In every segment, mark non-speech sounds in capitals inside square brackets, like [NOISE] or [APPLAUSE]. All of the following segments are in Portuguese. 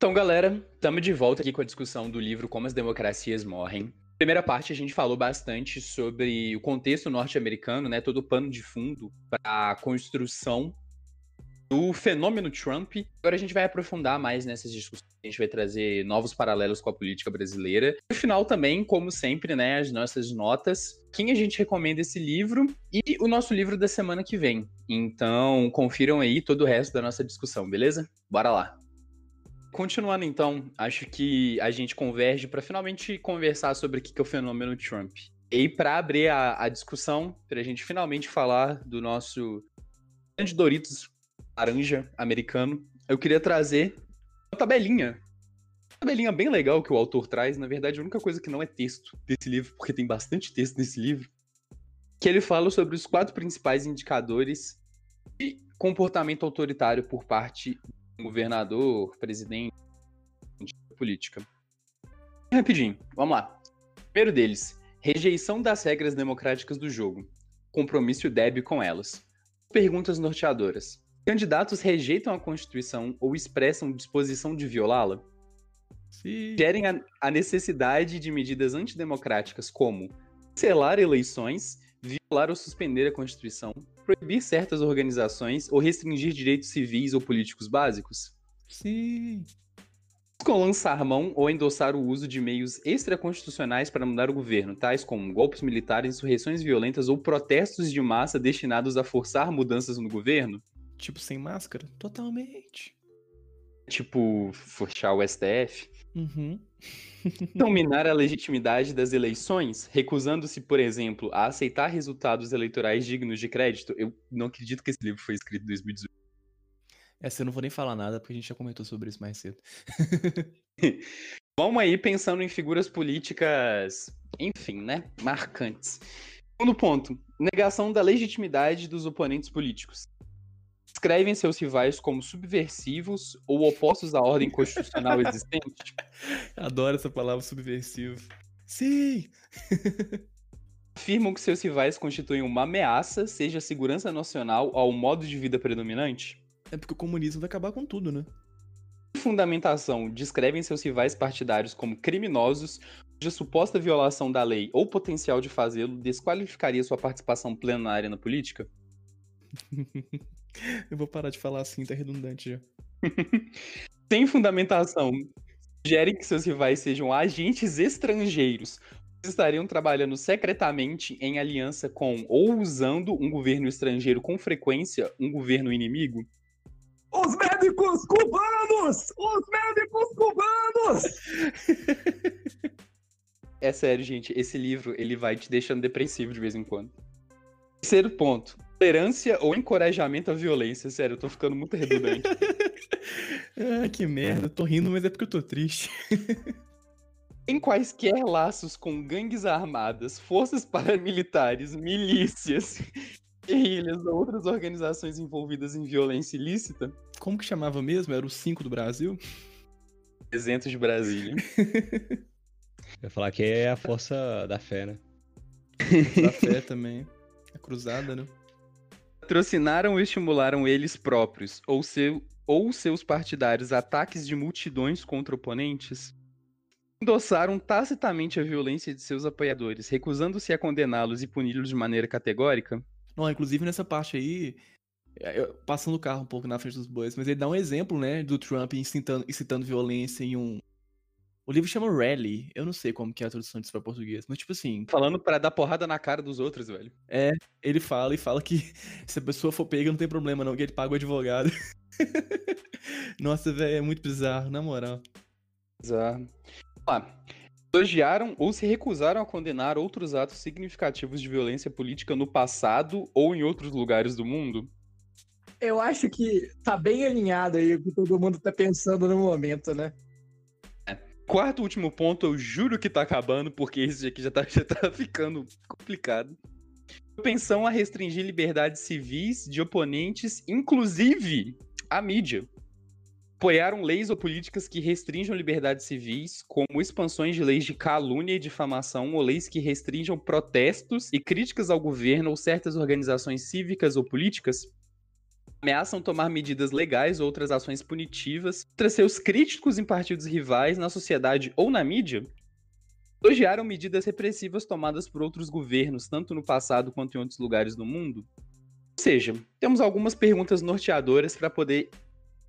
Então, galera, estamos de volta aqui com a discussão do livro Como as Democracias Morrem. Primeira parte, a gente falou bastante sobre o contexto norte-americano, né? Todo o pano de fundo para a construção do fenômeno Trump. Agora a gente vai aprofundar mais nessas discussões. A gente vai trazer novos paralelos com a política brasileira. No final também, como sempre, né, as nossas notas. Quem a gente recomenda esse livro e o nosso livro da semana que vem. Então, confiram aí todo o resto da nossa discussão, beleza? Bora lá. Continuando então, acho que a gente converge para finalmente conversar sobre o que é o fenômeno Trump. E para abrir a, a discussão, para a gente finalmente falar do nosso grande Doritos laranja americano, eu queria trazer uma tabelinha. Uma tabelinha bem legal que o autor traz. Na verdade, a única coisa que não é texto desse livro, porque tem bastante texto nesse livro, que ele fala sobre os quatro principais indicadores de comportamento autoritário por parte governador, presidente, política. Rapidinho, vamos lá. Primeiro deles, rejeição das regras democráticas do jogo, compromisso débil com elas. Perguntas norteadoras. Candidatos rejeitam a Constituição ou expressam disposição de violá-la? Gerem a, a necessidade de medidas antidemocráticas como selar eleições, violar ou suspender a Constituição, proibir certas organizações ou restringir direitos civis ou políticos básicos? Sim. Buscam lançar mão ou endossar o uso de meios extraconstitucionais para mudar o governo, tais como golpes militares, insurreições violentas ou protestos de massa destinados a forçar mudanças no governo? Tipo, sem máscara? Totalmente. Tipo, forçar o STF? Uhum. Dominar a legitimidade das eleições, recusando-se, por exemplo, a aceitar resultados eleitorais dignos de crédito. Eu não acredito que esse livro foi escrito em 2018. Essa eu não vou nem falar nada, porque a gente já comentou sobre isso mais cedo. [LAUGHS] Vamos aí pensando em figuras políticas, enfim, né? Marcantes. Segundo ponto: negação da legitimidade dos oponentes políticos descrevem seus rivais como subversivos ou opostos à ordem constitucional [LAUGHS] existente? Adoro essa palavra subversivo. Sim! [LAUGHS] Afirmam que seus rivais constituem uma ameaça, seja à segurança nacional ou ao modo de vida predominante? É porque o comunismo vai acabar com tudo, né? Fundamentação descrevem seus rivais partidários como criminosos, cuja suposta violação da lei ou potencial de fazê-lo desqualificaria sua participação plenária na política? [LAUGHS] Eu vou parar de falar assim, tá redundante já. [LAUGHS] Sem fundamentação, sugerem que seus rivais sejam agentes estrangeiros, estariam trabalhando secretamente em aliança com ou usando um governo estrangeiro com frequência, um governo inimigo? Os médicos cubanos! Os médicos cubanos! é sério, gente, esse livro ele vai te deixando depressivo de vez em quando. Terceiro ponto tolerância ou encorajamento à violência. Sério, eu tô ficando muito redundante. [LAUGHS] ah, que merda. Eu tô rindo, mas é porque eu tô triste. em quaisquer laços com gangues armadas, forças paramilitares, milícias, [LAUGHS] guerrilhas ou outras organizações envolvidas em violência ilícita. Como que chamava mesmo? Era o 5 do Brasil? 300 de Brasília. Eu ia falar que é a força da fé, né? [LAUGHS] da fé também. A cruzada, né? Patrocinaram ou estimularam eles próprios ou, seu, ou seus partidários ataques de multidões contra oponentes? Endossaram tacitamente a violência de seus apoiadores, recusando-se a condená-los e puni-los de maneira categórica? Não, inclusive nessa parte aí, é, passando o carro um pouco na frente dos bois, mas ele dá um exemplo, né, do Trump incitando, incitando violência em um, o livro chama Rally. Eu não sei como que é a tradução disso para português, mas tipo assim. Falando para dar porrada na cara dos outros, velho. É, ele fala e fala que [LAUGHS] se a pessoa for pega não tem problema não, que ele paga o advogado. [LAUGHS] Nossa, velho, é muito bizarro, na moral. Bizarro. Ah, elogiaram ou se recusaram a condenar outros atos significativos de violência política no passado ou em outros lugares do mundo? Eu acho que tá bem alinhado aí o que todo mundo tá pensando no momento, né? Quarto último ponto, eu juro que tá acabando, porque esse aqui já tá, [LAUGHS] já tá ficando complicado. Pensão a restringir liberdades civis de oponentes, inclusive a mídia. Apoiaram leis ou políticas que restringam liberdades civis, como expansões de leis de calúnia e difamação, ou leis que restringam protestos e críticas ao governo ou certas organizações cívicas ou políticas? Ameaçam tomar medidas legais ou outras ações punitivas contra seus críticos em partidos rivais, na sociedade ou na mídia, elogiaram medidas repressivas tomadas por outros governos, tanto no passado quanto em outros lugares do mundo. Ou seja, temos algumas perguntas norteadoras para poder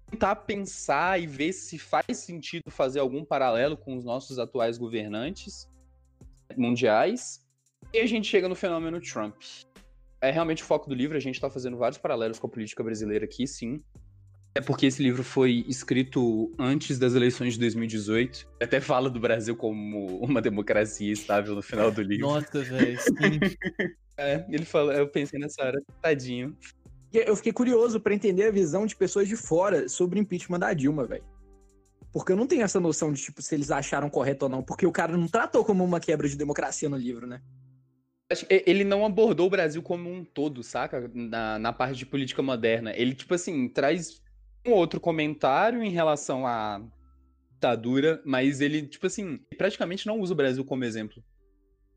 tentar pensar e ver se faz sentido fazer algum paralelo com os nossos atuais governantes mundiais. E a gente chega no fenômeno Trump é realmente o foco do livro, a gente está fazendo vários paralelos com a política brasileira aqui, sim. É porque esse livro foi escrito antes das eleições de 2018. Até fala do Brasil como uma democracia estável no final do livro. Nossa, velho, sim. [LAUGHS] é, ele fala, eu pensei nessa hora, tadinho. Eu fiquei curioso para entender a visão de pessoas de fora sobre o impeachment da Dilma, velho. Porque eu não tenho essa noção de, tipo, se eles acharam correto ou não. Porque o cara não tratou como uma quebra de democracia no livro, né? Ele não abordou o Brasil como um todo, saca? Na, na parte de política moderna. Ele, tipo assim, traz um outro comentário em relação à ditadura, mas ele, tipo assim, praticamente não usa o Brasil como exemplo.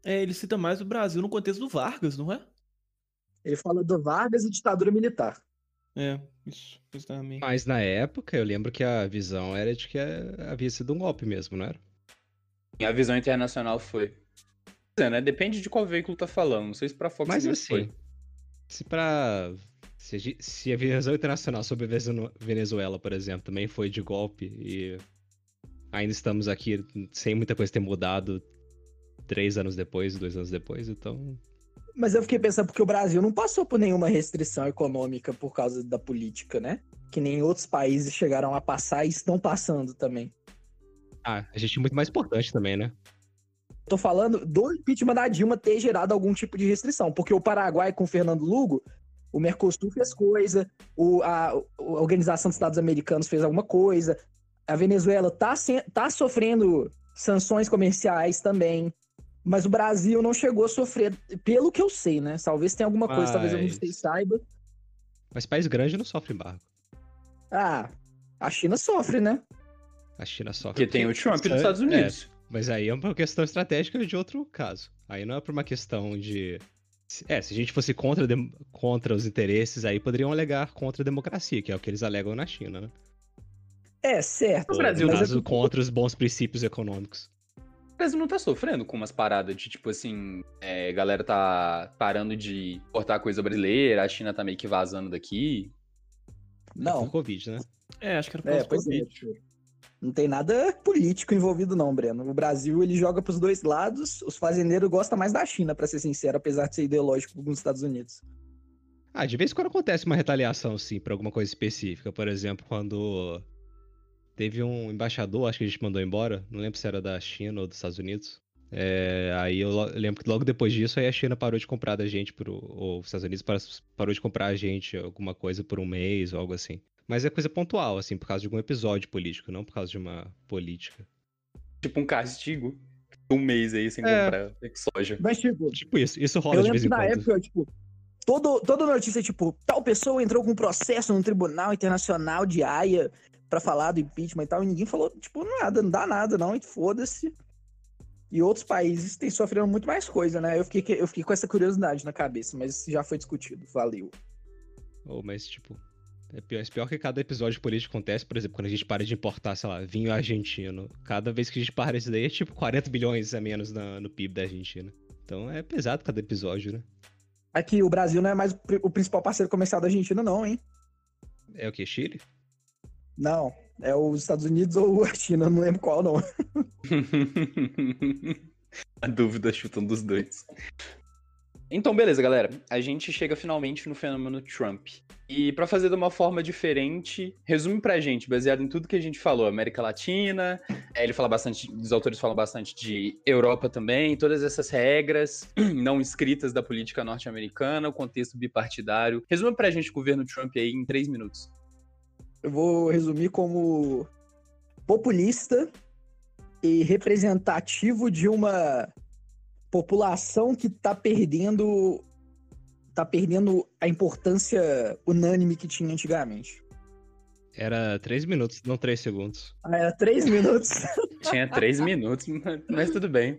É, ele cita mais o Brasil no contexto do Vargas, não é? Ele fala do Vargas e ditadura militar. É, isso, exatamente. Mas na época, eu lembro que a visão era de que havia sido um golpe mesmo, não era? A visão internacional foi é, né? Depende de qual veículo tá falando. Não sei se pra Fox Mas assim, foi. se pra... Se a, se a visão internacional sobre Venezuela, por exemplo, também foi de golpe e ainda estamos aqui sem muita coisa ter mudado três anos depois, dois anos depois, então... Mas eu fiquei pensando porque o Brasil não passou por nenhuma restrição econômica por causa da política, né? Que nem outros países chegaram a passar e estão passando também. Ah, a gente é muito mais importante também, né? Tô falando do impeachment da Dilma ter gerado algum tipo de restrição, porque o Paraguai com o Fernando Lugo, o Mercosul fez coisa, o, a, a Organização dos Estados Americanos fez alguma coisa, a Venezuela tá, tá sofrendo sanções comerciais também, mas o Brasil não chegou a sofrer, pelo que eu sei, né? Talvez tenha alguma coisa, mas... talvez eu não sei, saiba. Mas país grande não sofre embargo. Ah, a China sofre, né? A China sofre. Porque, porque tem o Trump dos Estados é, Unidos. É. Mas aí é uma questão estratégica de outro caso. Aí não é por uma questão de. É, se a gente fosse contra, de... contra os interesses, aí poderiam alegar contra a democracia, que é o que eles alegam na China, né? É, certo. O Brasil, mas caso, é... contra os bons princípios econômicos. O Brasil não tá sofrendo com umas paradas de, tipo assim, é, galera tá parando de importar coisa brasileira, a China tá meio que vazando daqui. Não. É por Covid, né? É, acho que era por é, Covid. É. Não tem nada político envolvido, não, Breno. O Brasil ele joga para os dois lados. Os fazendeiros gostam mais da China, para ser sincero, apesar de ser ideológico com os Estados Unidos. Ah, de vez em quando acontece uma retaliação, sim, para alguma coisa específica. Por exemplo, quando teve um embaixador, acho que a gente mandou embora, não lembro se era da China ou dos Estados Unidos. É, aí eu lembro que logo depois disso aí a China parou de comprar da gente, pro, ou os Estados Unidos parou de comprar a gente alguma coisa por um mês ou algo assim. Mas é coisa pontual, assim, por causa de algum episódio político, não por causa de uma política. Tipo um castigo. Um mês aí sem é. comprar soja. Mas, tipo. Tipo isso. Isso rola de vez em na quando. época, tipo. Todo, toda notícia, tipo, tal pessoa entrou com um processo no Tribunal Internacional de Haia para falar do impeachment e tal, e ninguém falou, tipo, nada, não dá nada, não, e foda-se. E outros países têm sofrendo muito mais coisa, né? Eu fiquei, eu fiquei com essa curiosidade na cabeça, mas já foi discutido. Valeu. Oh, mas, tipo, é pior, é pior que cada episódio político acontece, por exemplo, quando a gente para de importar, sei lá, vinho argentino. Cada vez que a gente para isso daí é tipo 40 bilhões a menos na, no PIB da Argentina. Então é pesado cada episódio, né? Aqui, o Brasil não é mais o principal parceiro comercial da Argentina, não, hein? É o que? Chile? Não, é os Estados Unidos ou a China, não lembro qual, não. [LAUGHS] a dúvida chutando dos dois. Então, beleza, galera. A gente chega finalmente no fenômeno Trump. E para fazer de uma forma diferente, resume pra gente, baseado em tudo que a gente falou, América Latina, é, ele fala bastante, os autores falam bastante de Europa também, todas essas regras [CLEARS THROAT] não escritas da política norte-americana, o contexto bipartidário. Resume pra gente o governo Trump aí em três minutos. Eu vou resumir como populista e representativo de uma população que tá perdendo tá perdendo a importância unânime que tinha antigamente. Era três minutos, não três segundos. Ah, era três minutos. [LAUGHS] Tinha três minutos, mas tudo bem.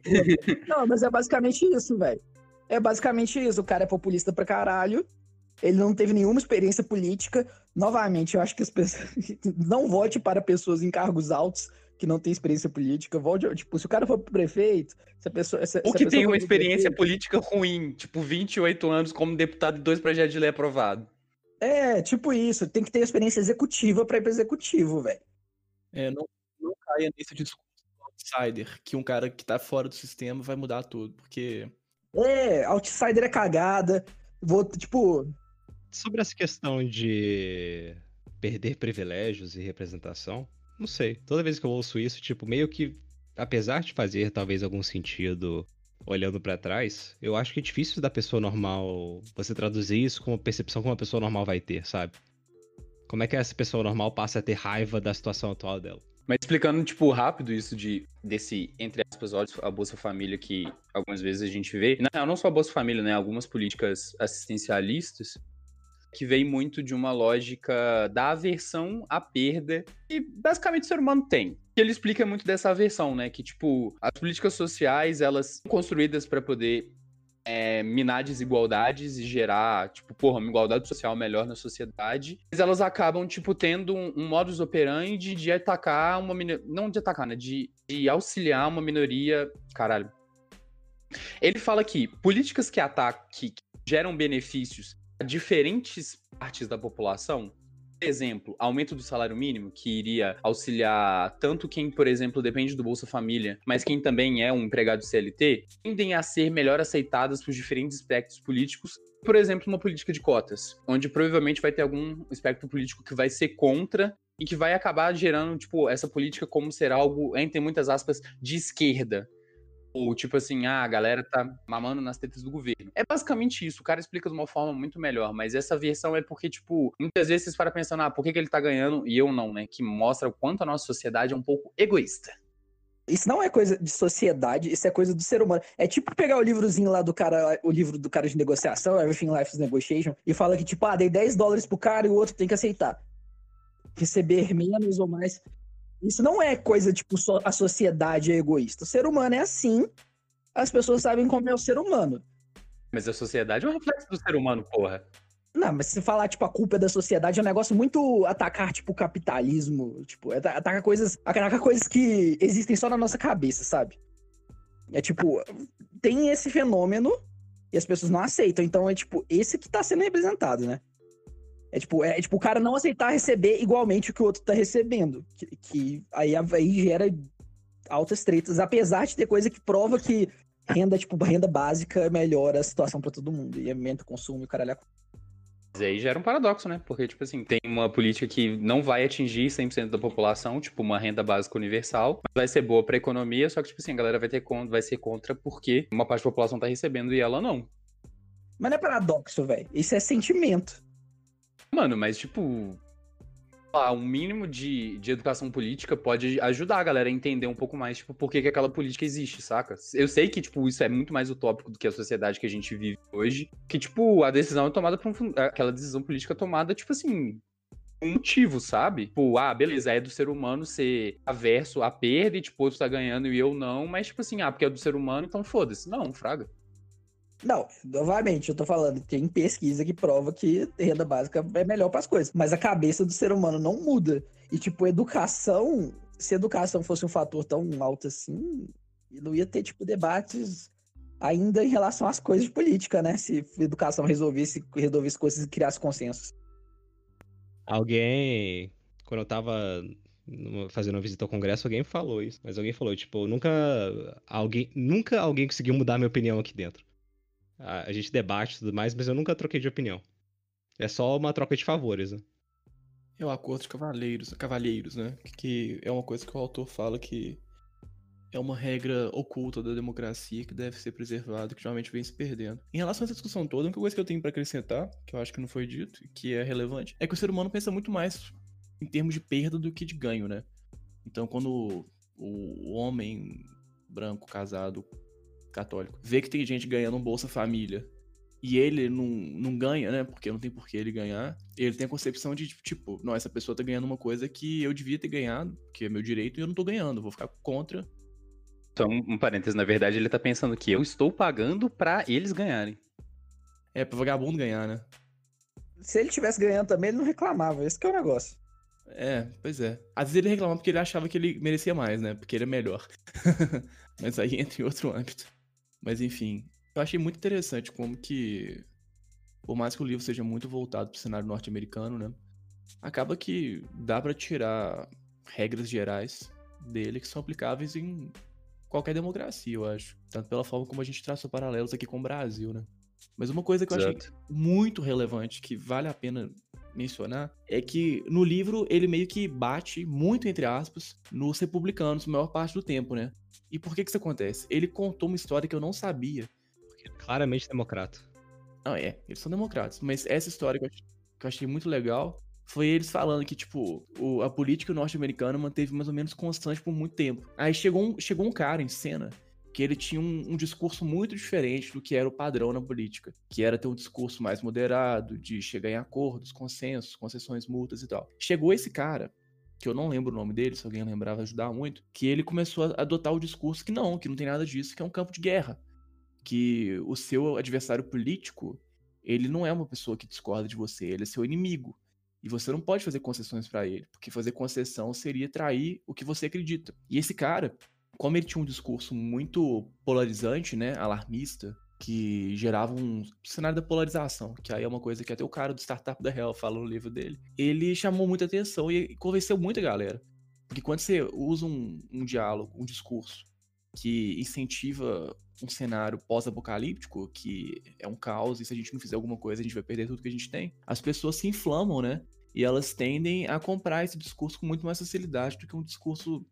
Não, mas é basicamente isso, velho. É basicamente isso. O cara é populista pra caralho ele não teve nenhuma experiência política. Novamente, eu acho que as pessoas [LAUGHS] não vote para pessoas em cargos altos que não têm experiência política. Volte, tipo, se o cara for pro prefeito, se a pessoa. Se, Ou se a que pessoa tem uma experiência prefeito- política ruim, tipo 28 anos como deputado e dois projetos de lei aprovado. É, tipo isso. Tem que ter experiência executiva para ir pro executivo, velho. É, não, não caia nesse discurso do outsider, que um cara que tá fora do sistema vai mudar tudo, porque É, outsider é cagada. Vou, tipo, Sobre essa questão de perder privilégios e representação, não sei. Toda vez que eu ouço isso, tipo, meio que, apesar de fazer talvez algum sentido olhando pra trás, eu acho que é difícil da pessoa normal você traduzir isso com percepção que uma pessoa normal vai ter, sabe? Como é que essa pessoa normal passa a ter raiva da situação atual dela? Mas explicando, tipo, rápido isso de desse, entre aspas, olhos, a Bolsa Família que algumas vezes a gente vê. Real, não só a Bolsa Família, né? Algumas políticas assistencialistas que vem muito de uma lógica da aversão à perda que basicamente o ser humano tem. Que ele explica muito dessa aversão, né? Que, tipo, as políticas sociais, elas são construídas para poder é, minar desigualdades e gerar, tipo, porra, uma igualdade social melhor na sociedade. Mas elas acabam, tipo, tendo um, um modus operandi de atacar uma minoria. Não de atacar, né? De, de auxiliar uma minoria. Caralho. Ele fala que políticas que atacam, que, que geram benefícios diferentes partes da população. Exemplo, aumento do salário mínimo, que iria auxiliar tanto quem, por exemplo, depende do Bolsa Família, mas quem também é um empregado CLT, tendem a ser melhor aceitadas por diferentes espectros políticos. Por exemplo, uma política de cotas, onde provavelmente vai ter algum espectro político que vai ser contra e que vai acabar gerando, tipo, essa política como ser algo, entre muitas aspas, de esquerda. Ou tipo assim, ah, a galera tá mamando nas tetas do governo. É basicamente isso. O cara explica de uma forma muito melhor. Mas essa versão é porque, tipo, muitas vezes vocês param pensando, ah, por que, que ele tá ganhando e eu não, né? Que mostra o quanto a nossa sociedade é um pouco egoísta. Isso não é coisa de sociedade, isso é coisa do ser humano. É tipo pegar o livrozinho lá do cara, o livro do cara de negociação, Everything Life is Negotiation, e fala que, tipo, ah, dei 10 dólares pro cara e o outro tem que aceitar. Receber menos ou mais. Isso não é coisa, tipo, só a sociedade é egoísta. O ser humano é assim, as pessoas sabem como é o ser humano. Mas a sociedade é um reflexo do ser humano, porra. Não, mas se falar, tipo, a culpa é da sociedade, é um negócio muito atacar, tipo, o capitalismo. Tipo, ata- atacar coisas. Atacar coisas que existem só na nossa cabeça, sabe? É tipo, tem esse fenômeno e as pessoas não aceitam. Então é tipo, esse que tá sendo representado, né? É tipo, é tipo o cara não aceitar receber igualmente o que o outro tá recebendo. Que, que aí, aí gera altas tretas, apesar de ter coisa que prova que renda, tipo, renda básica melhora a situação pra todo mundo. E aumenta o consumo e o caralho. Mas aí gera um paradoxo, né? Porque, tipo assim, tem uma política que não vai atingir 100% da população, tipo uma renda básica universal, mas vai ser boa pra economia, só que, tipo assim, a galera vai, ter vai ser contra porque uma parte da população tá recebendo e ela não. Mas não é paradoxo, velho. Isso é sentimento. Mano, mas, tipo, um mínimo de, de educação política pode ajudar a galera a entender um pouco mais, tipo, por que, que aquela política existe, saca? Eu sei que, tipo, isso é muito mais utópico do que a sociedade que a gente vive hoje, que, tipo, a decisão é tomada por um, aquela decisão política é tomada, tipo assim, um motivo, sabe? Tipo, ah, beleza, é do ser humano ser averso à perda e, tipo, outro tá ganhando e eu não, mas, tipo assim, ah, porque é do ser humano, então foda-se. Não, fraga. Não, novamente, eu tô falando, tem pesquisa que prova que renda básica é melhor para as coisas. Mas a cabeça do ser humano não muda. E, tipo, educação, se educação fosse um fator tão alto assim, não ia ter, tipo, debates ainda em relação às coisas de política, né? Se educação resolvesse, resolvesse coisas e criasse consensos. Alguém, quando eu tava fazendo uma visita ao congresso, alguém falou isso. Mas alguém falou, tipo, nunca alguém, nunca alguém conseguiu mudar minha opinião aqui dentro. A, a gente debate e tudo mais, mas eu nunca troquei de opinião. É só uma troca de favores, né? É o acordo de cavaleiros, cavalheiros, né? Que é uma coisa que o autor fala que é uma regra oculta da democracia que deve ser preservada, que geralmente vem se perdendo. Em relação a essa discussão toda, a única coisa que eu tenho pra acrescentar, que eu acho que não foi dito, que é relevante, é que o ser humano pensa muito mais em termos de perda do que de ganho, né? Então, quando o homem branco, casado, católico, vê que tem gente ganhando um Bolsa Família e ele não, não ganha, né? Porque não tem por que ele ganhar. Ele tem a concepção de, tipo, não, essa pessoa tá ganhando uma coisa que eu devia ter ganhado, que é meu direito, e eu não tô ganhando, vou ficar contra. Só um, parênteses, na verdade, ele tá pensando que eu estou pagando pra eles ganharem. É, pra vagabundo ganhar, né? se ele tivesse ganhando também, ele não reclamava. Esse que é o negócio. É, pois é. Às vezes ele reclamava porque ele achava que ele merecia mais, né? Porque ele é melhor. [LAUGHS] Mas aí entra em outro âmbito. Mas enfim, eu achei muito interessante como que, por mais que o livro seja muito voltado para o cenário norte-americano, né? Acaba que dá para tirar regras gerais dele que são aplicáveis em qualquer democracia, eu acho. Tanto pela forma como a gente traçou paralelos aqui com o Brasil, né? Mas uma coisa que eu Exato. achei muito relevante, que vale a pena mencionar, é que no livro ele meio que bate, muito entre aspas, nos republicanos, a maior parte do tempo, né? E por que que isso acontece? Ele contou uma história que eu não sabia. Claramente democrata. Não, é, eles são democratas, mas essa história que eu, que eu achei muito legal foi eles falando que, tipo, o- a política norte-americana manteve mais ou menos constante por muito tempo. Aí chegou um, chegou um cara em cena que ele tinha um, um discurso muito diferente do que era o padrão na política, que era ter um discurso mais moderado, de chegar em acordos, consensos, concessões, multas e tal. Chegou esse cara, que eu não lembro o nome dele, se alguém lembrar vai ajudar muito, que ele começou a adotar o discurso que não, que não tem nada disso, que é um campo de guerra. Que o seu adversário político, ele não é uma pessoa que discorda de você, ele é seu inimigo. E você não pode fazer concessões pra ele, porque fazer concessão seria trair o que você acredita. E esse cara, como ele tinha um discurso muito polarizante, né, alarmista, que gerava um cenário da polarização, que aí é uma coisa que até o cara do Startup da Hell fala no livro dele. Ele chamou muita atenção e convenceu muita galera. Porque quando você usa um, um diálogo, um discurso que incentiva um cenário pós-apocalíptico, que é um caos, e se a gente não fizer alguma coisa, a gente vai perder tudo que a gente tem, as pessoas se inflamam, né? E elas tendem a comprar esse discurso com muito mais facilidade do que um discurso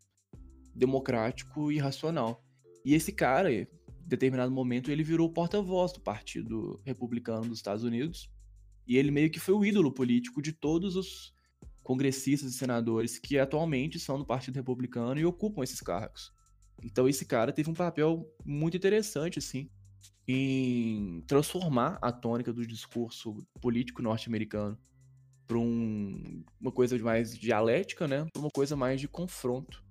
democrático e racional. E esse cara, em determinado momento, ele virou porta-voz do Partido Republicano dos Estados Unidos. E ele meio que foi o ídolo político de todos os congressistas e senadores que atualmente são do Partido Republicano e ocupam esses cargos. Então esse cara teve um papel muito interessante, assim, em transformar a tônica do discurso político norte-americano para um, uma coisa mais dialética, né, para uma coisa mais de confronto.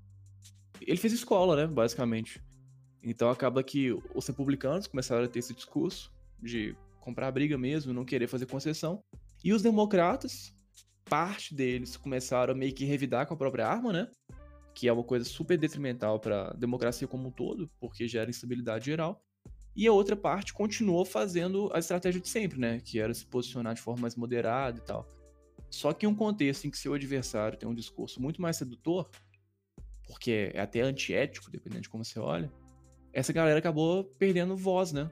Ele fez escola, né, basicamente. Então acaba que os republicanos começaram a ter esse discurso de comprar briga mesmo, não querer fazer concessão, e os democratas, parte deles começaram a meio que revidar com a própria arma, né? que é uma coisa super detrimental para a democracia como um todo, porque gera instabilidade geral. E a outra parte continuou fazendo a estratégia de sempre, né? Que era se posicionar de forma mais moderada e tal. Só que em um contexto em que seu adversário tem um discurso muito mais sedutor, porque é até antiético, dependendo de como você olha, essa galera acabou perdendo voz, né?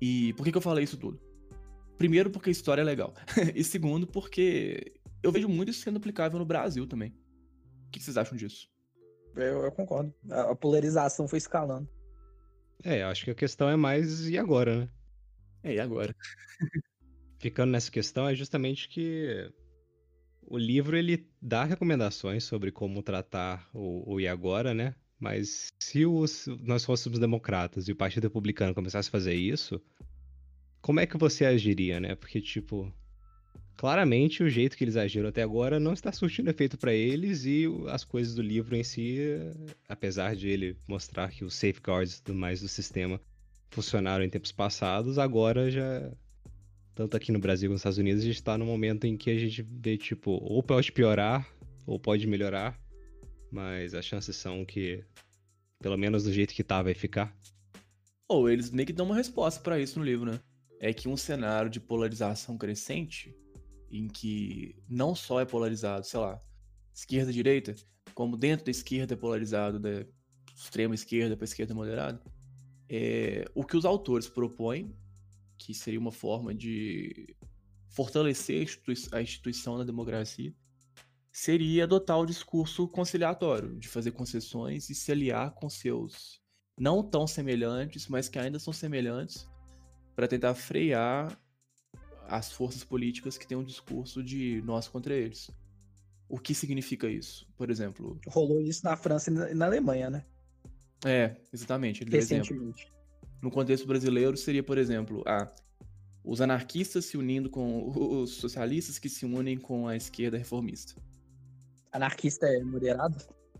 E por que, que eu falei isso tudo? Primeiro, porque a história é legal. [LAUGHS] e segundo, porque eu vejo muito isso sendo aplicável no Brasil também. O que vocês acham disso? Eu, eu concordo. A, a polarização foi escalando. É, acho que a questão é mais e agora, né? É, e agora? [LAUGHS] Ficando nessa questão é justamente que o livro ele dá recomendações sobre como tratar o, o e agora, né? Mas se os, nós fôssemos democratas e o Partido Republicano começasse a fazer isso, como é que você agiria, né? Porque, tipo, claramente o jeito que eles agiram até agora não está surtindo efeito para eles e as coisas do livro em si, apesar de ele mostrar que os safeguards e tudo mais do sistema funcionaram em tempos passados, agora já tanto aqui no Brasil como nos Estados Unidos, a gente tá num momento em que a gente vê, tipo, ou pode piorar, ou pode melhorar, mas as chances são que, pelo menos do jeito que tá, vai ficar. Ou eles meio que dão uma resposta pra isso no livro, né? É que um cenário de polarização crescente, em que não só é polarizado, sei lá, esquerda e direita, como dentro da esquerda é polarizado da extrema esquerda para esquerda moderada, é, o que os autores propõem, que seria uma forma de fortalecer a institui- a instituição da democracia, seria adotar o discurso conciliatório, de fazer concessões e se aliar com seus não tão semelhantes, mas que ainda são semelhantes, para tentar frear as forças políticas que têm um discurso de nós contra eles. O que significa isso? Por exemplo, Rolou isso na França e na, Alemanha, né? é, exatamente, ele deu exemplo. No contexto brasileiro, seria, por exemplo, ah, os anarquistas se unindo com os socialistas que se unem com a esquerda reformista. Anarquista é moderado?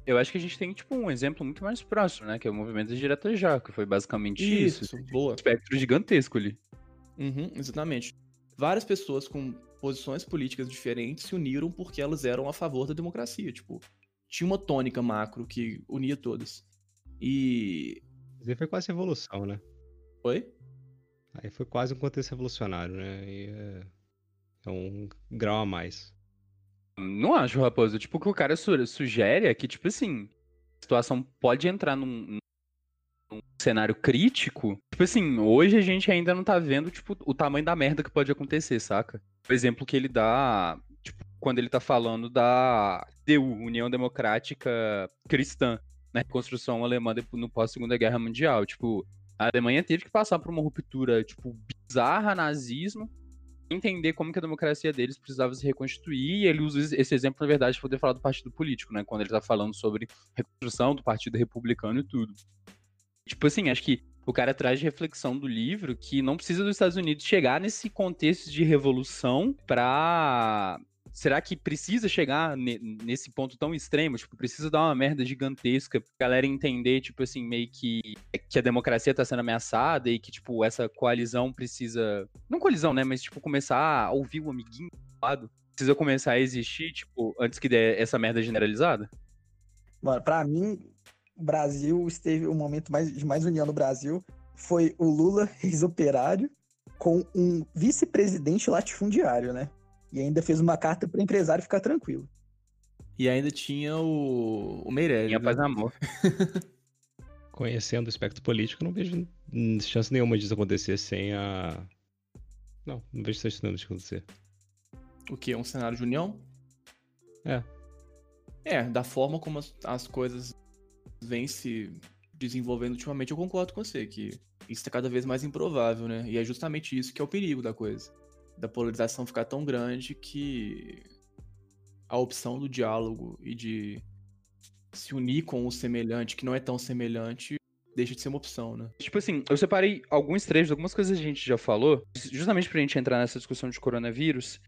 Eu acho que a gente tem, tipo, um exemplo muito mais próximo, né? Que é o movimento de direta já, que foi basicamente isso. boa. Um espectro gigantesco ali. Uhum, exatamente. Várias pessoas com posições políticas diferentes se uniram porque elas eram a favor da democracia. Tipo, tinha uma tônica macro que unia todas. E. Isso foi quase revolução, né? Oi? Aí foi quase um contexto revolucionário, né? E é, é um grau a mais. Não acho, Raposo. Tipo, o que o cara su sugere é que, tipo assim, a situação pode entrar num, num, cenário crítico. Tipo assim, hoje a gente ainda não tá vendo, tipo, o tamanho da merda que pode acontecer, saca? O exemplo que ele dá, tipo, quando ele tá falando da DU, União Democrática Cristã, né? Construção alemã no pós-segunda guerra mundial. Tipo, a Alemanha teve que passar por uma ruptura, tipo, bizarra, nazismo, entender como que a democracia deles precisava se reconstituir, e ele usa esse exemplo, na verdade, para poder falar do partido político, né? Quando ele tá falando sobre reconstrução do partido republicano e tudo. Tipo assim, acho que o cara traz de reflexão do livro que não precisa dos Estados Unidos chegar nesse contexto de revolução para será que precisa chegar nesse ponto tão extremo? Tipo, precisa dar uma merda gigantesca pra galera entender, tipo assim, meio que, que a democracia tá sendo ameaçada e que, tipo, essa coalizão precisa. Não coalizão, né? Mas, tipo, começar a ouvir o amiguinho do lado. Precisa começar a existir, tipo, antes que dê essa merda generalizada? Mano, pra mim, o Brasil esteve o momento mais, de mais união no Brasil foi o Lula, [LAUGHS] ex-operário, com um vice-presidente latifundiário, né? E ainda fez uma carta para o empresário ficar tranquilo. E ainda tinha o, o Meirelles. Tinha né? paz amor. [LAUGHS] Conhecendo o espectro político, não vejo chance nenhuma disso acontecer sem a. Não, não vejo chance nenhuma disso acontecer. O que? Um cenário de união? É. É, da forma como as, as coisas vêm se desenvolvendo ultimamente, eu concordo com você, que isso está cada vez mais improvável, né? E é justamente isso que é o perigo da coisa da polarização ficar tão grande que a opção do diálogo e de se unir com o semelhante, que não é tão semelhante, deixa de ser uma opção, né? Tipo assim, eu separei alguns trechos, algumas coisas a gente já falou, justamente pra gente entrar nessa discussão de coronavírus,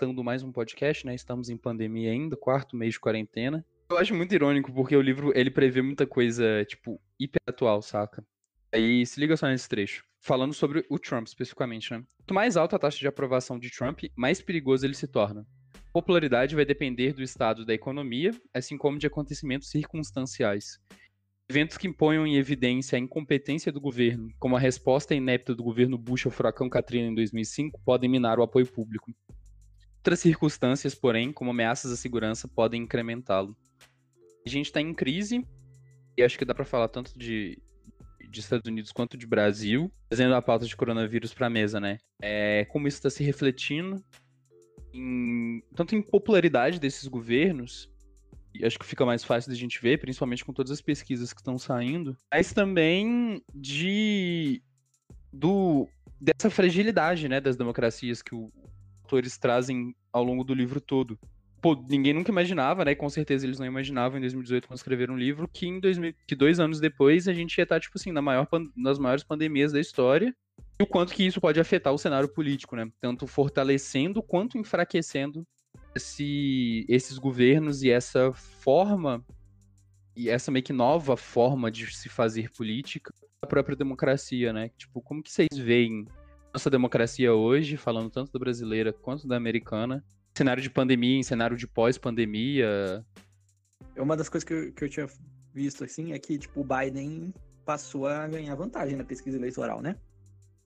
dando mais um podcast, né? Estamos em pandemia ainda, quarto mês de quarentena. Eu acho muito irônico, porque o livro, ele prevê muita coisa, tipo, hiper atual, saca? Aí se liga só nesse trecho falando sobre o Trump especificamente, né? Quanto mais alta a taxa de aprovação de Trump, mais perigoso ele se torna. Popularidade vai depender do estado da economia, assim como de acontecimentos circunstanciais. Eventos que ponham em evidência a incompetência do governo, como a resposta inepta do governo Bush ao furacão Katrina em 2005, podem minar o apoio público. Outras circunstâncias, porém, como ameaças à segurança, podem incrementá-lo. A gente está em crise, e acho que dá para falar tanto de de Estados Unidos quanto de Brasil, trazendo a pauta de coronavírus para a mesa, né? É, como isso está se refletindo em, tanto em popularidade desses governos, e acho que fica mais fácil da gente ver, principalmente com todas as pesquisas que estão saindo, mas também de do dessa fragilidade, né, das democracias que os autores trazem ao longo do livro todo pô, ninguém nunca imaginava, né? Com certeza eles não imaginavam em 2018 quando escreveram um livro que em 2000, que dois anos depois a gente ia estar tipo assim na maior nas maiores pandemias da história e o quanto que isso pode afetar o cenário político, né? Tanto fortalecendo quanto enfraquecendo esse, esses governos e essa forma e essa meio que nova forma de se fazer política a própria democracia, né? Tipo, como que vocês veem nossa democracia hoje, falando tanto da brasileira quanto da americana, cenário de pandemia, em cenário de pós-pandemia. É uma das coisas que eu, que eu tinha visto, assim, é que, tipo, o Biden passou a ganhar vantagem na pesquisa eleitoral, né?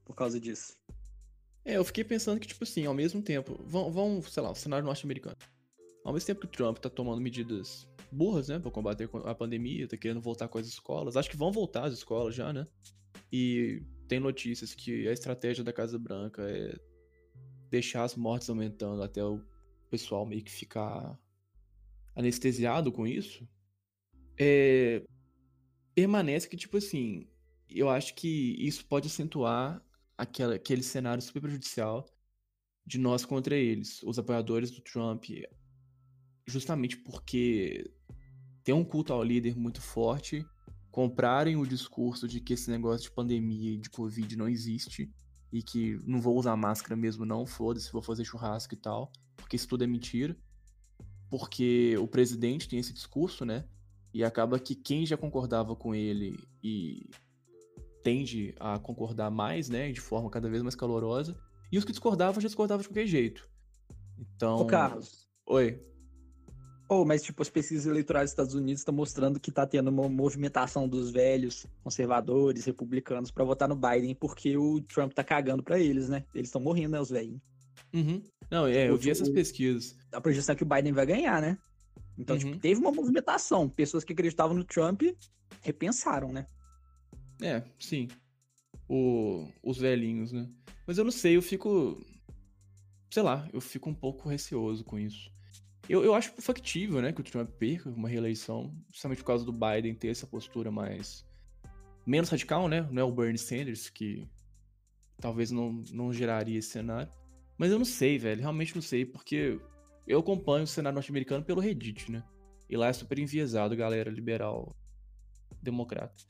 Por causa disso. É, eu fiquei pensando que, tipo assim, ao mesmo tempo, vão, vão sei lá, o cenário norte-americano. Ao mesmo tempo que o Trump tá tomando medidas burras, né, pra combater a pandemia, tá querendo voltar com as escolas, acho que vão voltar as escolas já, né? E tem notícias que a estratégia da Casa Branca é deixar as mortes aumentando até o pessoal meio que ficar anestesiado com isso, é, permanece que, tipo assim, eu acho que isso pode acentuar aquela, aquele cenário super prejudicial de nós contra eles, os apoiadores do Trump, justamente porque tem um culto ao líder muito forte, comprarem o discurso de que esse negócio de pandemia e de Covid não existe e que não vou usar máscara mesmo, não, foda-se, vou fazer churrasco e tal porque isso tudo é mentira, porque o presidente tem esse discurso, né? E acaba que quem já concordava com ele e tende a concordar mais, né, de forma cada vez mais calorosa, e os que discordavam já discordavam de qualquer jeito. Então. Ô, Carlos. Oi. Oh, mas tipo, as pesquisas eleitorais dos Estados Unidos estão mostrando que tá tendo uma movimentação dos velhos conservadores, republicanos, para votar no Biden, porque o Trump tá cagando para eles, né? Eles estão morrendo, né, os velhos. Uhum. Não, é, eu vi essas pesquisas. A projeção é que o Biden vai ganhar, né? Então, tipo, Uhum. teve uma movimentação. Pessoas que acreditavam no Trump repensaram, né? É, sim. O, os velhinhos, né? Mas eu não sei, eu fico. Sei lá, eu fico um pouco receoso com isso. Eu, eu acho factível, né, que o Trump perca uma reeleição, justamente por causa do Biden ter essa postura mais. menos radical, né? Não é o Bernie Sanders, que talvez não, não geraria esse cenário. Mas eu não sei, velho, realmente não sei, porque eu acompanho o cenário norte-americano pelo Reddit, né? E lá é super enviesado, galera liberal democrata.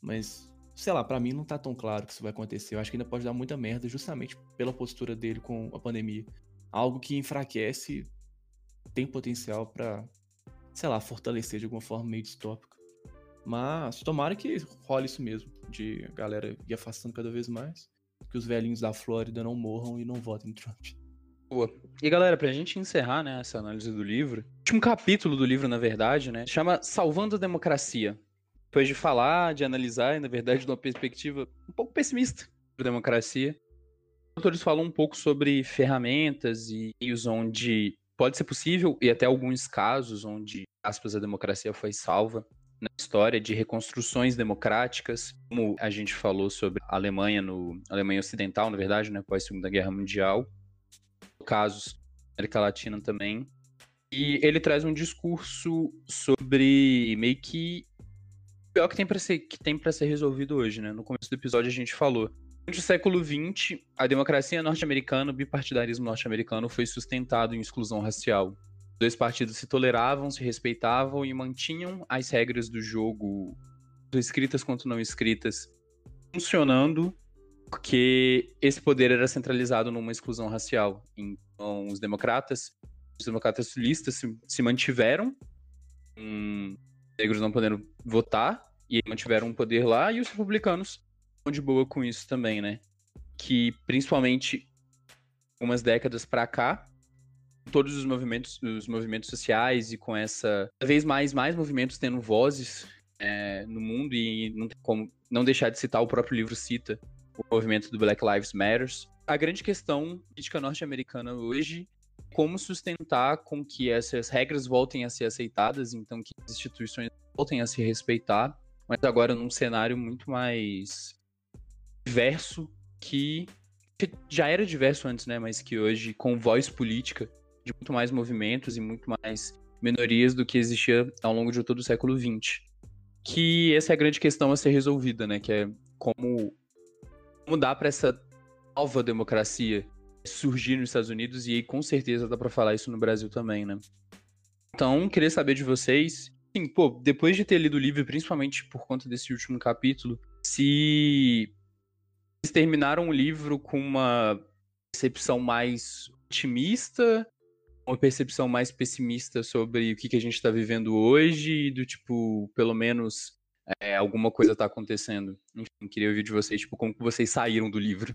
Mas, sei lá, pra mim não tá tão claro que isso vai acontecer. Eu acho que ainda pode dar muita merda justamente pela postura dele com a pandemia. Algo que enfraquece tem potencial pra, sei lá, fortalecer de alguma forma meio distópica. Mas tomara que role isso mesmo, de galera ir afastando cada vez mais, que os velhinhos da Flórida não morram e não votem Trump. Boa. E galera, pra gente encerrar, né, essa análise do livro, o último capítulo do livro, na verdade, né, chama Salvando a Democracia. Depois de falar, de analisar, e na verdade, de uma perspectiva um pouco pessimista da democracia, os autores falam um pouco sobre ferramentas e meios onde pode ser possível, e até alguns casos onde, aspas, a democracia foi salva história de reconstruções democráticas, como a gente falou sobre a Alemanha no Alemanha Ocidental, na verdade, né, pós Segunda Guerra Mundial, casos América Latina também. E ele traz um discurso sobre meio que o pior que tem para ser que tem para ser resolvido hoje, né? No começo do episódio a gente falou. Durante o século XX, a democracia norte-americana, o bipartidarismo norte-americano foi sustentado em exclusão racial. Dois partidos se toleravam, se respeitavam e mantinham as regras do jogo, escritas quanto não escritas, funcionando porque esse poder era centralizado numa exclusão racial. Então, os democratas, os democratas sulistas se, se mantiveram, um, negros não podendo votar, e mantiveram um poder lá, e os republicanos estão de boa com isso também, né? Que principalmente umas décadas para cá, todos os movimentos, os movimentos sociais e com essa cada vez mais mais movimentos tendo vozes é, no mundo e não tem como não deixar de citar o próprio livro cita o movimento do Black Lives Matters. A grande questão política norte-americana hoje é como sustentar com que essas regras voltem a ser aceitadas, então que as instituições voltem a se respeitar, mas agora num cenário muito mais diverso que, já era diverso antes, né, mas que hoje com voz política de muito mais movimentos e muito mais minorias do que existia ao longo de todo o século XX. Que essa é a grande questão a ser resolvida, né, que é como mudar para essa nova democracia surgir nos Estados Unidos e aí com certeza dá para falar isso no Brasil também, né? Então, queria saber de vocês, sim, pô, depois de ter lido o livro, principalmente por conta desse último capítulo, se vocês terminaram o livro com uma percepção mais otimista, uma percepção mais pessimista sobre o que, que a gente está vivendo hoje, do tipo, pelo menos é, alguma coisa tá acontecendo. Enfim, queria ouvir de vocês, tipo, como que vocês saíram do livro.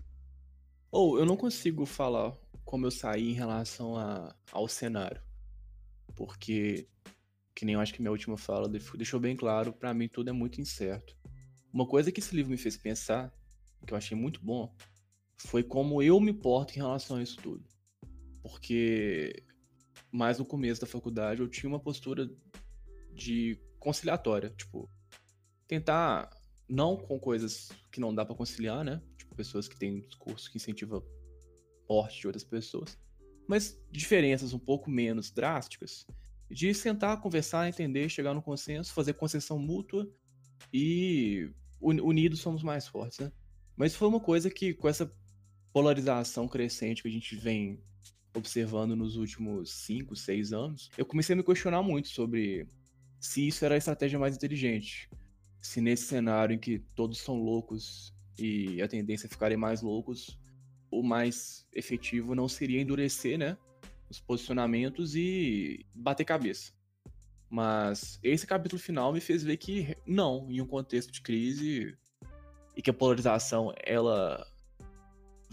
Ou eu não consigo falar como eu saí em relação a, ao cenário. Porque, que nem eu acho que minha última fala deixou bem claro, para mim tudo é muito incerto. Uma coisa que esse livro me fez pensar, que eu achei muito bom, foi como eu me porto em relação a isso tudo. Porque mais no começo da faculdade eu tinha uma postura de conciliatória, tipo, tentar não com coisas que não dá para conciliar, né? Tipo, pessoas que têm discurso que incentiva morte de outras pessoas, mas diferenças um pouco menos drásticas, de sentar, conversar, entender, chegar no consenso, fazer concessão mútua e unidos somos mais fortes, né? Mas foi uma coisa que com essa polarização crescente que a gente vem observando nos últimos 5, 6 anos, eu comecei a me questionar muito sobre se isso era a estratégia mais inteligente. Se nesse cenário em que todos são loucos e a tendência é ficarem mais loucos, o mais efetivo não seria endurecer, né, os posicionamentos e bater cabeça. Mas esse capítulo final me fez ver que não, em um contexto de crise e que a polarização ela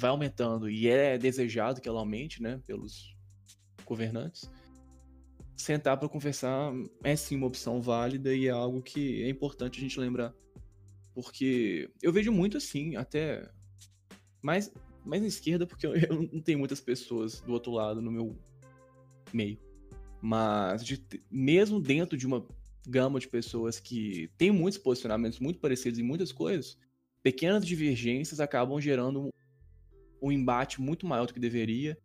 vai aumentando e é desejado que ela aumente, né, pelos governantes, sentar para conversar é sim uma opção válida e é algo que é importante a gente lembrar. Porque eu vejo muito assim, até mais, mais na esquerda, porque eu, [LAUGHS] não tenho muitas pessoas do outro lado no meu meio. Mas de, mesmo dentro de uma gama de pessoas que têm muitos posicionamentos muito parecidos em muitas coisas, pequenas divergências acabam gerando um, embate muito maior do que deveria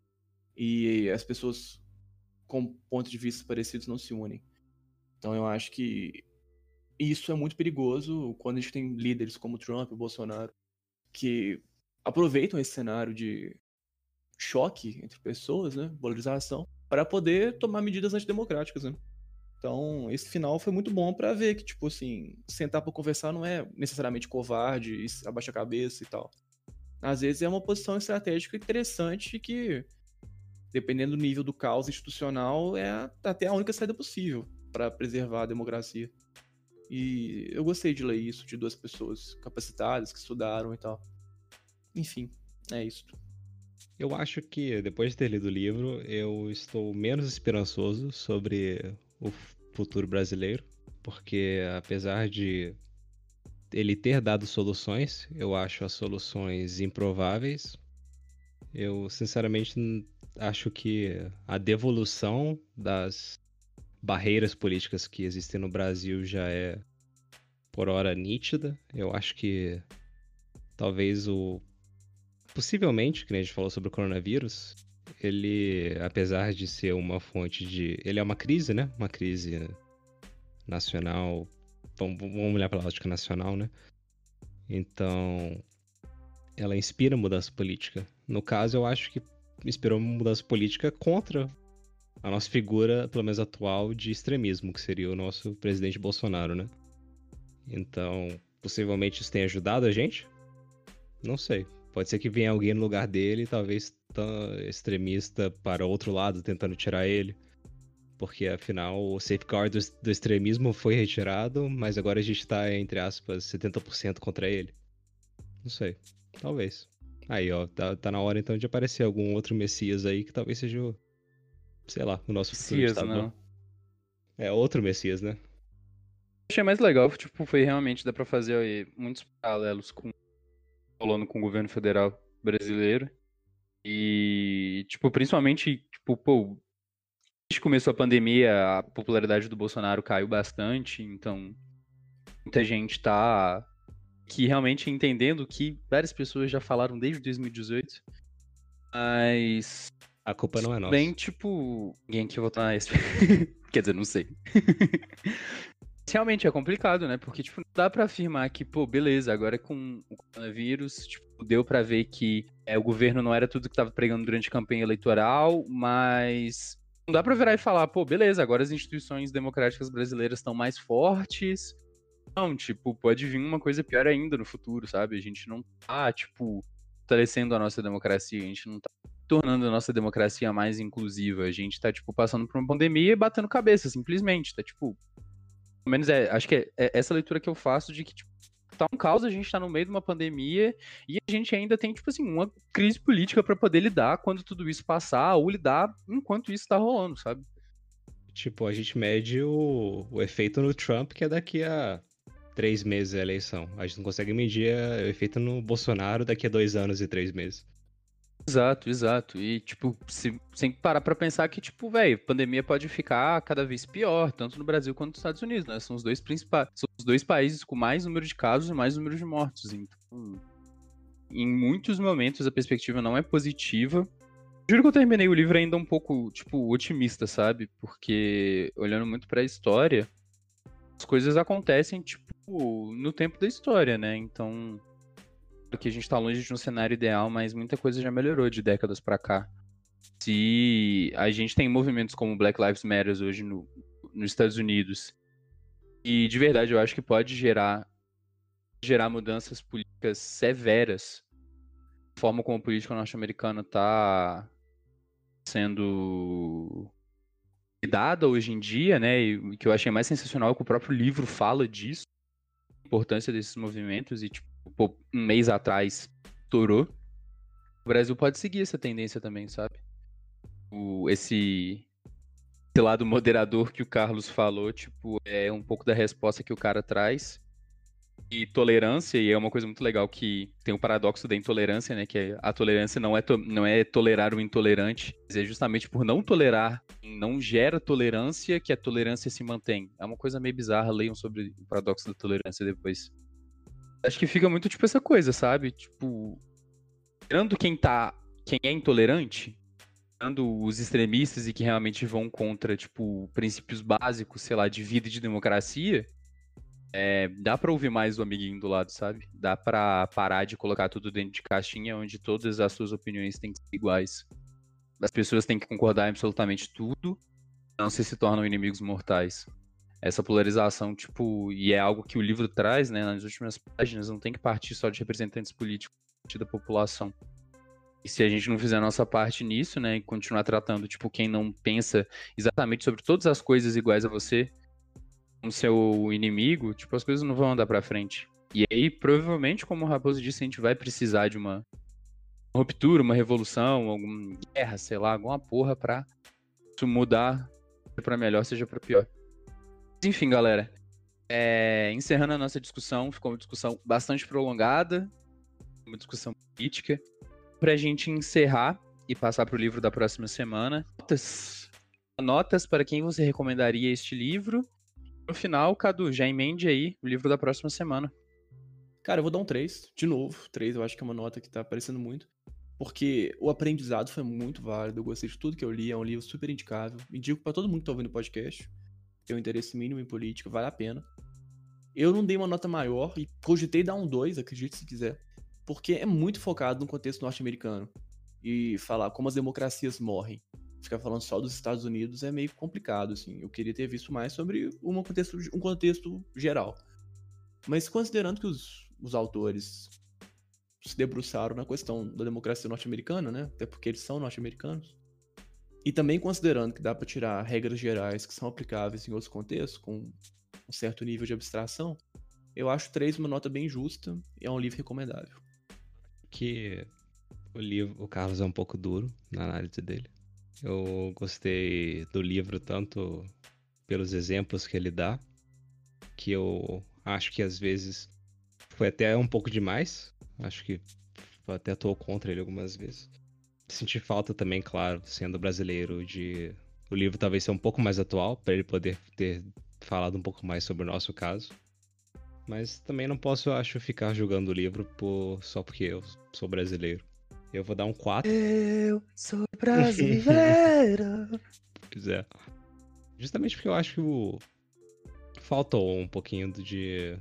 e as pessoas com pontos de vista parecidos não se unem. Então eu acho que isso é muito perigoso quando a gente tem líderes como Trump e Bolsonaro que aproveitam esse cenário de choque entre pessoas, né, polarização, para poder tomar medidas antidemocráticas, né? Então, esse final foi muito bom para ver que, tipo assim, sentar para conversar não é necessariamente covarde, abaixar a cabeça e tal. Às vezes é uma posição estratégica interessante que, dependendo do nível do caos institucional, é até a única saída possível para preservar a democracia. E eu gostei de ler isso de duas pessoas capacitadas que estudaram e tal. Enfim, é isso. Eu acho que depois de ter lido o livro, eu estou menos esperançoso sobre o futuro brasileiro, porque apesar de ele ter dado soluções, eu acho as soluções improváveis. Eu sinceramente acho que a devolução das barreiras políticas que existem no Brasil já é por hora nítida. Eu acho que talvez o possivelmente, que a gente falou sobre o coronavírus, ele, apesar de ser uma fonte de. Ele é uma crise, né? Uma crise nacional. Vamos, vamos olhar para a lógica nacional, né? Então, ela inspira mudança política. No caso, eu acho que inspirou uma mudança política contra a nossa figura, pelo menos atual, de extremismo, que seria o nosso presidente Bolsonaro, né? Então, possivelmente isso tenha ajudado a gente? Não sei. Pode ser que venha alguém no lugar dele, talvez extremista para outro lado, tentando tirar ele. Porque afinal o safeguard do, do extremismo foi retirado, mas agora a gente está, entre aspas, 70% contra ele. Não sei. Talvez. Aí, ó, tá, tá na hora então de aparecer algum outro Messias aí que talvez seja o. Sei lá, o nosso Messias, futuro não. É outro Messias, né? Achei mais legal, tipo, foi realmente, dá pra fazer aí, muitos paralelos com rolando com o governo federal brasileiro. E, tipo, principalmente, tipo, pô, desde que começou a pandemia, a popularidade do Bolsonaro caiu bastante, então muita gente tá que realmente entendendo que várias pessoas já falaram desde 2018. Mas a culpa não é nossa. Bem, tipo, ninguém que votar nesse. Quer dizer, não sei. realmente é complicado, né? Porque, tipo, não dá pra afirmar que, pô, beleza, agora com o coronavírus, tipo, deu pra ver que é, o governo não era tudo que tava pregando durante a campanha eleitoral, mas não dá pra virar e falar, pô, beleza, agora as instituições democráticas brasileiras estão mais fortes. Não, tipo, pode vir uma coisa pior ainda no futuro, sabe? A gente não tá, tipo, fortalecendo a nossa democracia, a gente não tá tornando a nossa democracia mais inclusiva. A gente tá, tipo, passando por uma pandemia e batendo cabeça, simplesmente. Tá, tipo, pelo menos é, acho que é, é, essa leitura que eu faço de que, tipo, tá um caos, a gente tá no meio de uma pandemia e a gente ainda tem, tipo assim, uma crise política para poder lidar quando tudo isso passar ou lidar enquanto isso tá rolando, sabe? Tipo, a gente mede o, o efeito no Trump, que é daqui a três meses a eleição. A gente não consegue medir o efeito no Bolsonaro daqui a dois anos e três meses. Exato, exato. E, tipo, se, sem parar pra pensar que, tipo, velho, pandemia pode ficar cada vez pior, tanto no Brasil quanto nos Estados Unidos, né? São os dois principais, são os dois países com mais número de casos e mais número de mortos. Então, em muitos momentos a perspectiva não é positiva. Juro que eu terminei o livro ainda um pouco, tipo, otimista, sabe? Porque, olhando muito pra história, as coisas acontecem, tipo, no tempo da história, né? Então, que a gente está longe de um cenário ideal, mas muita coisa já melhorou de décadas para cá. Se a gente tem movimentos como Black Lives Matter hoje no, nos Estados Unidos, e de verdade eu acho que pode gerar gerar mudanças políticas severas. Forma como a política norte-americana está sendo dada hoje em dia, né? E o que eu achei mais sensacional é que o próprio livro fala disso, a importância desses movimentos e tipo, um mês atrás estourou. O Brasil pode seguir essa tendência também, sabe? o, esse, esse lado moderador que o Carlos falou, tipo, é um pouco da resposta que o cara traz. E tolerância, e é uma coisa muito legal que tem o paradoxo da intolerância, né? Que a tolerância não é, to não é tolerar o intolerante, mas é justamente por não tolerar, não gera tolerância que a tolerância se mantém. É uma coisa meio bizarra, leiam sobre o paradoxo da tolerância depois. Acho que fica muito tipo essa coisa, sabe? Tipo, tirando quem tá, quem é intolerante, tirando os extremistas e que realmente vão contra, tipo, princípios básicos, sei lá, de vida e de democracia, é, dá para ouvir mais o amiguinho do lado, sabe? Dá para parar de colocar tudo dentro de caixinha onde todas as suas opiniões têm que ser iguais. As pessoas têm que concordar em absolutamente tudo, não se se tornam inimigos mortais. Essa polarização, tipo, e é algo que o livro traz, né? Nas últimas páginas, não tem que partir só de representantes políticos da população. E se a gente não fizer a nossa parte nisso, né, e continuar tratando, tipo, quem não pensa exatamente sobre todas as coisas iguais a você, como seu inimigo, tipo, as coisas não vão andar pra frente. E aí, provavelmente, como o Raposo disse, a gente vai precisar de uma ruptura, uma revolução, alguma guerra, sei lá, alguma porra pra isso mudar, seja pra melhor, seja pra pior. Enfim, galera. É, encerrando a nossa discussão, ficou uma discussão bastante prolongada, uma discussão política. Pra gente encerrar e passar pro livro da próxima semana, notas, notas para quem você recomendaria este livro no final, Cadu, já emende aí o livro da próxima semana. Cara, eu vou dar um 3, de novo. 3 eu acho que é uma nota que tá aparecendo muito. Porque o aprendizado foi muito válido, eu gostei de tudo que eu li, é um livro super indicável. Indico para todo mundo que tá ouvindo o podcast. Tem um interesse mínimo em política, vale a pena. Eu não dei uma nota maior e cogitei dar um 2, acredite se quiser. Porque é muito focado no contexto norte-americano. E falar como as democracias morrem ficar falando só dos Estados Unidos é meio complicado, assim. Eu queria ter visto mais sobre um contexto, um contexto geral. Mas considerando que os, os autores se debruçaram na questão da democracia norte-americana, né? Até porque eles são norte-americanos. E também considerando que dá para tirar regras gerais que são aplicáveis em outros contextos, com um certo nível de abstração, eu acho 3 uma nota bem justa e é um livro recomendável. Que o livro, o Carlos é um pouco duro na análise dele. Eu gostei do livro tanto pelos exemplos que ele dá, que eu acho que às vezes foi até um pouco demais. Acho que até atuou contra ele algumas vezes. Senti falta também, claro, sendo brasileiro, de o livro talvez ser um pouco mais atual, para ele poder ter falado um pouco mais sobre o nosso caso. Mas também não posso, acho, ficar julgando o livro por... só porque eu sou brasileiro. Eu vou dar um 4. Eu sou brasileira. [LAUGHS] pois é. Justamente porque eu acho que o... faltou um pouquinho de.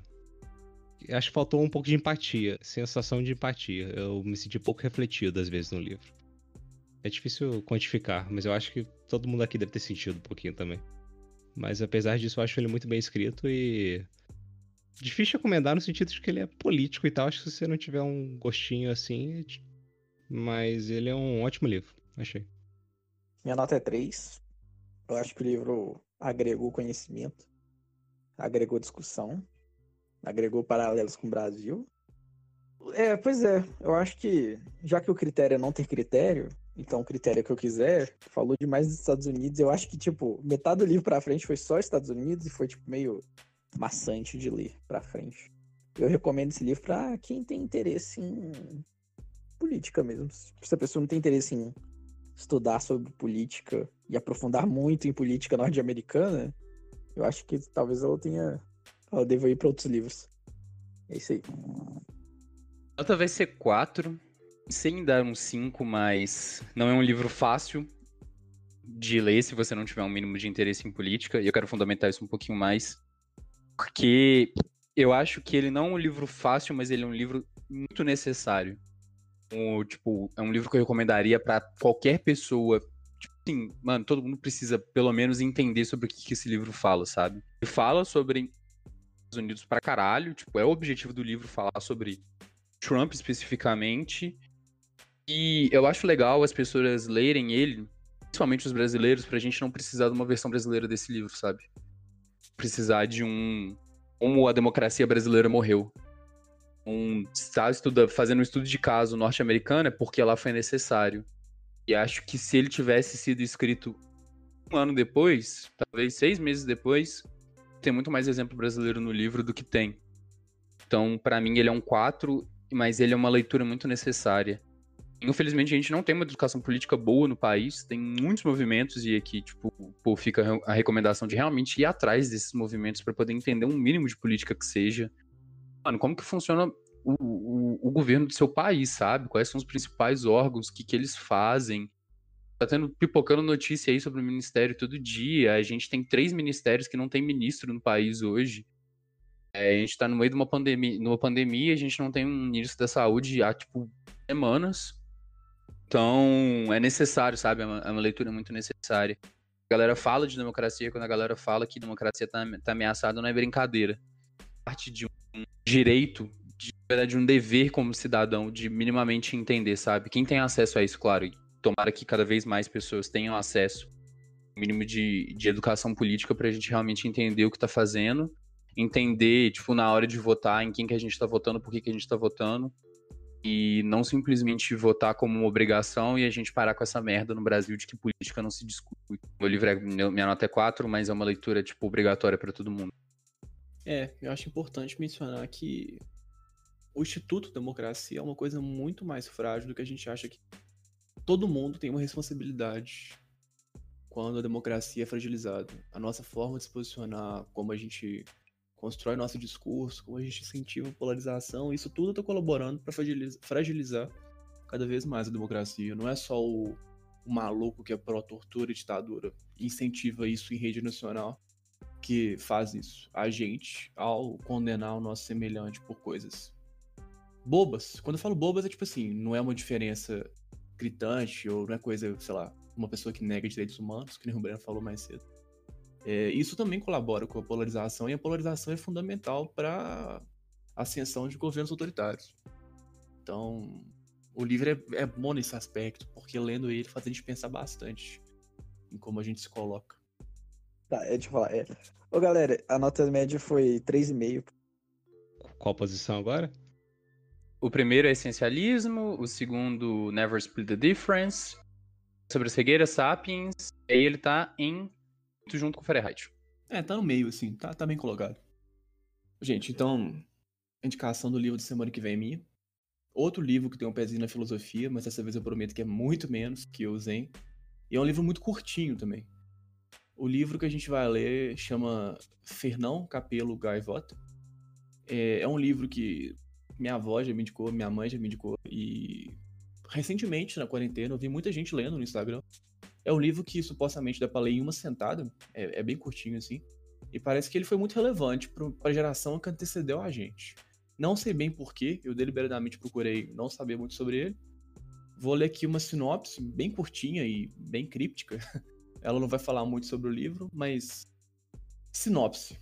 Acho que faltou um pouco de empatia, sensação de empatia. Eu me senti pouco refletido às vezes no livro. É difícil quantificar, mas eu acho que todo mundo aqui deve ter sentido um pouquinho também. Mas apesar disso, eu acho ele muito bem escrito e. Difícil recomendar no sentido de que ele é político e tal. Acho que se você não tiver um gostinho assim, mas ele é um ótimo livro, achei. Minha nota é 3. Eu acho que o livro agregou conhecimento, agregou discussão, agregou paralelos com o Brasil. É, pois é, eu acho que já que o critério é não ter critério, então o critério que eu quiser, falou demais dos Estados Unidos, eu acho que, tipo, metade do livro pra frente foi só Estados Unidos e foi, tipo, meio maçante de ler pra frente. Eu recomendo esse livro pra quem tem interesse em política mesmo. Se a pessoa não tem interesse em estudar sobre política e aprofundar muito em política norte-americana, eu acho que talvez ela tenha. Ela deva ir para outros livros. É isso aí. Nota vai ser 4, sem dar um 5, mas não é um livro fácil de ler se você não tiver um mínimo de interesse em política, e eu quero fundamentar isso um pouquinho mais, porque eu acho que ele não é um livro fácil, mas ele é um livro muito necessário um, tipo, é um livro que eu recomendaria para qualquer pessoa. Tipo assim, mano, todo mundo precisa pelo menos entender sobre o que, que esse livro fala, sabe? Ele fala sobre Estados Unidos pra caralho, tipo, é o objetivo do livro falar sobre Trump especificamente. E eu acho legal as pessoas lerem ele, principalmente os brasileiros, pra gente não precisar de uma versão brasileira desse livro, sabe? Precisar de um. Como a democracia brasileira morreu um estuda, fazendo um estudo de caso norte-americano é porque lá foi necessário. E acho que se ele tivesse sido escrito um ano depois, talvez seis meses depois, tem muito mais exemplo brasileiro no livro do que tem. Então, para mim, ele é um 4, mas ele é uma leitura muito necessária. Infelizmente, a gente não tem uma educação política boa no país, tem muitos movimentos, e aqui, tipo, pô, fica a recomendação de realmente ir atrás desses movimentos para poder entender um mínimo de política que seja. Mano, como que funciona o, o, o, governo do seu país, sabe? Quais são os principais órgãos, o que, que eles fazem. Tá tendo pipocando notícia aí sobre o ministério todo dia. A gente tem três ministérios que não tem ministro no país hoje. É, a gente tá no meio de uma pandemia, numa pandemia, a gente não tem um ministro da saúde há, tipo, semanas. Então, é necessário, sabe? É uma, é uma, leitura muito necessária. A galera fala de democracia, quando a galera fala que democracia tá, tá ameaçada, não é brincadeira. Parte de um direito, de verdade, um dever como cidadão, de minimamente entender, sabe? Quem tem acesso a isso, claro, tomara que cada vez mais pessoas tenham acesso mínimo de, de educação política pra gente realmente entender o que tá fazendo, entender, tipo, na hora de votar, em quem que a gente tá votando, por que, que a gente tá votando e não simplesmente votar como uma obrigação e a gente parar com essa merda no Brasil de que política não se discute. O livro é, minha nota é 4, mas é uma leitura tipo obrigatória para todo mundo. É, eu acho importante mencionar que o Instituto Democracia é uma coisa muito mais frágil do que a gente acha que todo mundo tem uma responsabilidade quando a democracia é fragilizada. A nossa forma de se posicionar, como a gente constrói nosso discurso, como a gente incentiva a polarização, isso tudo está colaborando para fragilizar cada vez mais a democracia. Não é só o, o maluco que é pró-tortura e ditadura incentiva isso em rede nacional que faz isso. A gente, ao condenar o nosso semelhante por coisas bobas, quando eu falo bobas é tipo assim, não é uma diferença gritante ou não é coisa, sei lá, uma pessoa que nega direitos humanos, que nem o Breno falou mais cedo é, isso também colabora com a polarização, e a polarização é fundamental para a ascensão de governos autoritários. Então, o livro é, é, bom nesse aspecto, porque lendo ele faz a gente pensar bastante em como a gente se coloca. Tá, é de falar. É. Ô, galera, a nota média foi 3,5. Qual posição agora? O primeiro é essencialismo, o segundo, Never Split the Difference, sobre a cegueira, Sapiens, e aí ele tá em junto com o Fahrenheit. É, tá no meio, assim, tá, tá bem colocado. Gente, então, indicação do livro de semana que vem é minha. Outro livro que tem um pezinho na filosofia, mas dessa vez eu prometo que é muito menos que o Zen. E é um livro muito curtinho também. O livro que a gente vai ler chama Fernão Capelo Gaivota. É, é um livro que minha avó já me indicou, minha mãe já me indicou. E recentemente, na quarentena, eu vi muita gente lendo no Instagram. É um livro que supostamente dá pra ler em uma sentada, é, é bem curtinho assim, e parece que ele foi muito relevante para a geração que antecedeu a gente. Não sei bem porquê, eu deliberadamente procurei não saber muito sobre ele. Vou ler aqui uma sinopse bem curtinha e bem críptica. [LAUGHS] Ela não vai falar muito sobre o livro, mas. Sinopse: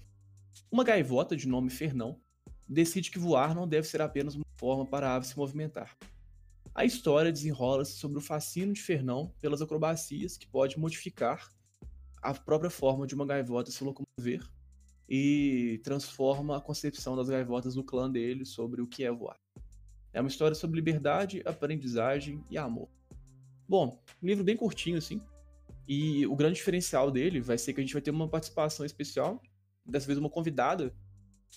Uma gaivota de nome Fernão decide que voar não deve ser apenas uma forma para a ave se movimentar a história desenrola-se sobre o fascínio de Fernão pelas acrobacias que pode modificar a própria forma de uma gaivota se locomover e transforma a concepção das gaivotas do clã dele sobre o que é voar. É uma história sobre liberdade, aprendizagem e amor. Bom, um livro bem curtinho assim. E o grande diferencial dele vai ser que a gente vai ter uma participação especial, dessa vez uma convidada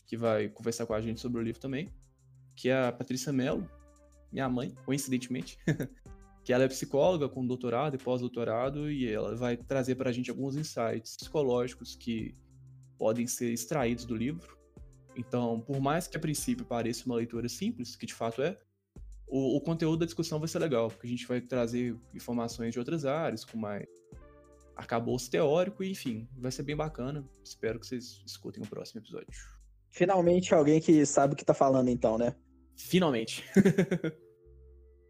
que vai conversar com a gente sobre o livro também, que é a Patrícia Mello, minha mãe, coincidentemente, [LAUGHS] que ela é psicóloga com doutorado e pós-doutorado e ela vai trazer para a gente alguns insights psicológicos que podem ser extraídos do livro. Então, por mais que a princípio pareça uma leitura simples, que de fato é, o, o conteúdo da discussão vai ser legal, porque a gente vai trazer informações de outras áreas, com mais arcabouço teórico, e enfim, vai ser bem bacana. Espero que vocês escutem o próximo episódio. Finalmente alguém que sabe o que tá falando, então, né? Finalmente. [LAUGHS]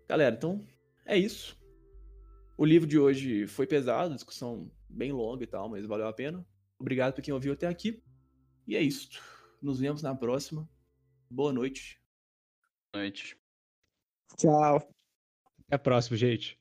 Galera, então é isso. O livro de hoje foi pesado, discussão bem longa e tal, mas valeu a pena. Obrigado por quem ouviu até aqui. E é isso. Nos vemos na próxima. Boa noite. Boa noite. Tchau. Até a próxima, gente.